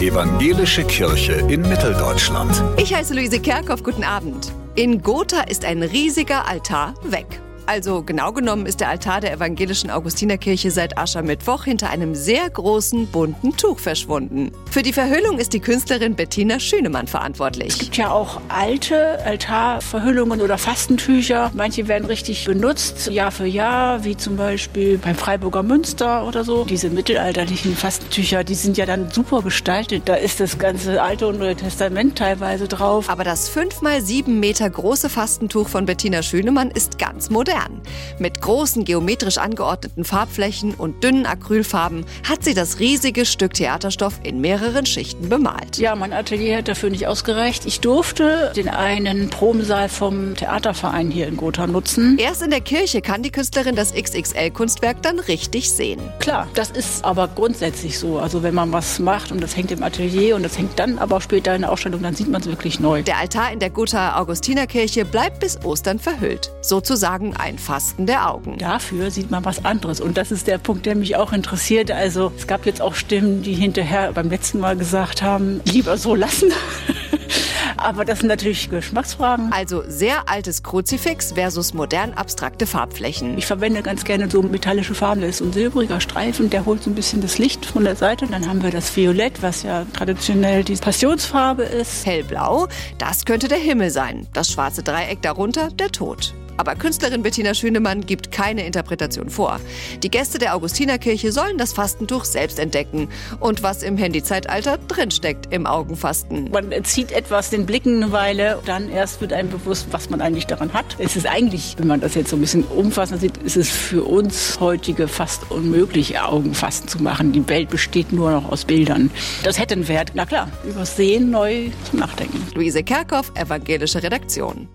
Evangelische Kirche in Mitteldeutschland. Ich heiße Luise Kerkhoff, guten Abend. In Gotha ist ein riesiger Altar weg. Also genau genommen ist der Altar der evangelischen Augustinerkirche seit Aschermittwoch hinter einem sehr großen bunten Tuch verschwunden. Für die Verhüllung ist die Künstlerin Bettina Schünemann verantwortlich. Es gibt ja auch alte Altarverhüllungen oder Fastentücher. Manche werden richtig benutzt, Jahr für Jahr, wie zum Beispiel beim Freiburger Münster oder so. Diese mittelalterlichen Fastentücher, die sind ja dann super gestaltet. Da ist das ganze Alte und Neue Testament teilweise drauf. Aber das 5 mal 7 Meter große Fastentuch von Bettina Schünemann ist ganz modern modern. Mit großen geometrisch angeordneten Farbflächen und dünnen Acrylfarben hat sie das riesige Stück Theaterstoff in mehreren Schichten bemalt. Ja, mein Atelier hat dafür nicht ausgereicht. Ich durfte den einen Probensaal vom Theaterverein hier in Gotha nutzen. Erst in der Kirche kann die Künstlerin das XXL-Kunstwerk dann richtig sehen. Klar, das ist aber grundsätzlich so. Also wenn man was macht und das hängt im Atelier und das hängt dann aber später in der Ausstellung, dann sieht man es wirklich neu. Der Altar in der Gotha Augustinerkirche bleibt bis Ostern verhüllt. Sozusagen ein Fasten der Augen. Dafür sieht man was anderes. Und das ist der Punkt, der mich auch interessiert. Also es gab jetzt auch Stimmen, die hinterher beim letzten Mal gesagt haben, lieber so lassen. Aber das sind natürlich Geschmacksfragen. Also sehr altes Kruzifix versus modern abstrakte Farbflächen. Ich verwende ganz gerne so metallische Farben. Da ist so ein silbriger Streifen, der holt so ein bisschen das Licht von der Seite. Dann haben wir das Violett, was ja traditionell die Passionsfarbe ist. Hellblau, das könnte der Himmel sein. Das schwarze Dreieck darunter der Tod. Aber Künstlerin Bettina Schönemann gibt keine Interpretation vor. Die Gäste der Augustinerkirche sollen das Fastentuch selbst entdecken und was im Handyzeitalter drinsteckt im Augenfasten. Man zieht etwas den Blicken eine Weile, dann erst wird einem bewusst, was man eigentlich daran hat. Es ist eigentlich, wenn man das jetzt so ein bisschen umfassend sieht, ist es für uns heutige fast unmöglich, Augenfasten zu machen. Die Welt besteht nur noch aus Bildern. Das hätte einen Wert, na klar, übers Sehen neu zum Nachdenken. Luise Kerkhoff, Evangelische Redaktion.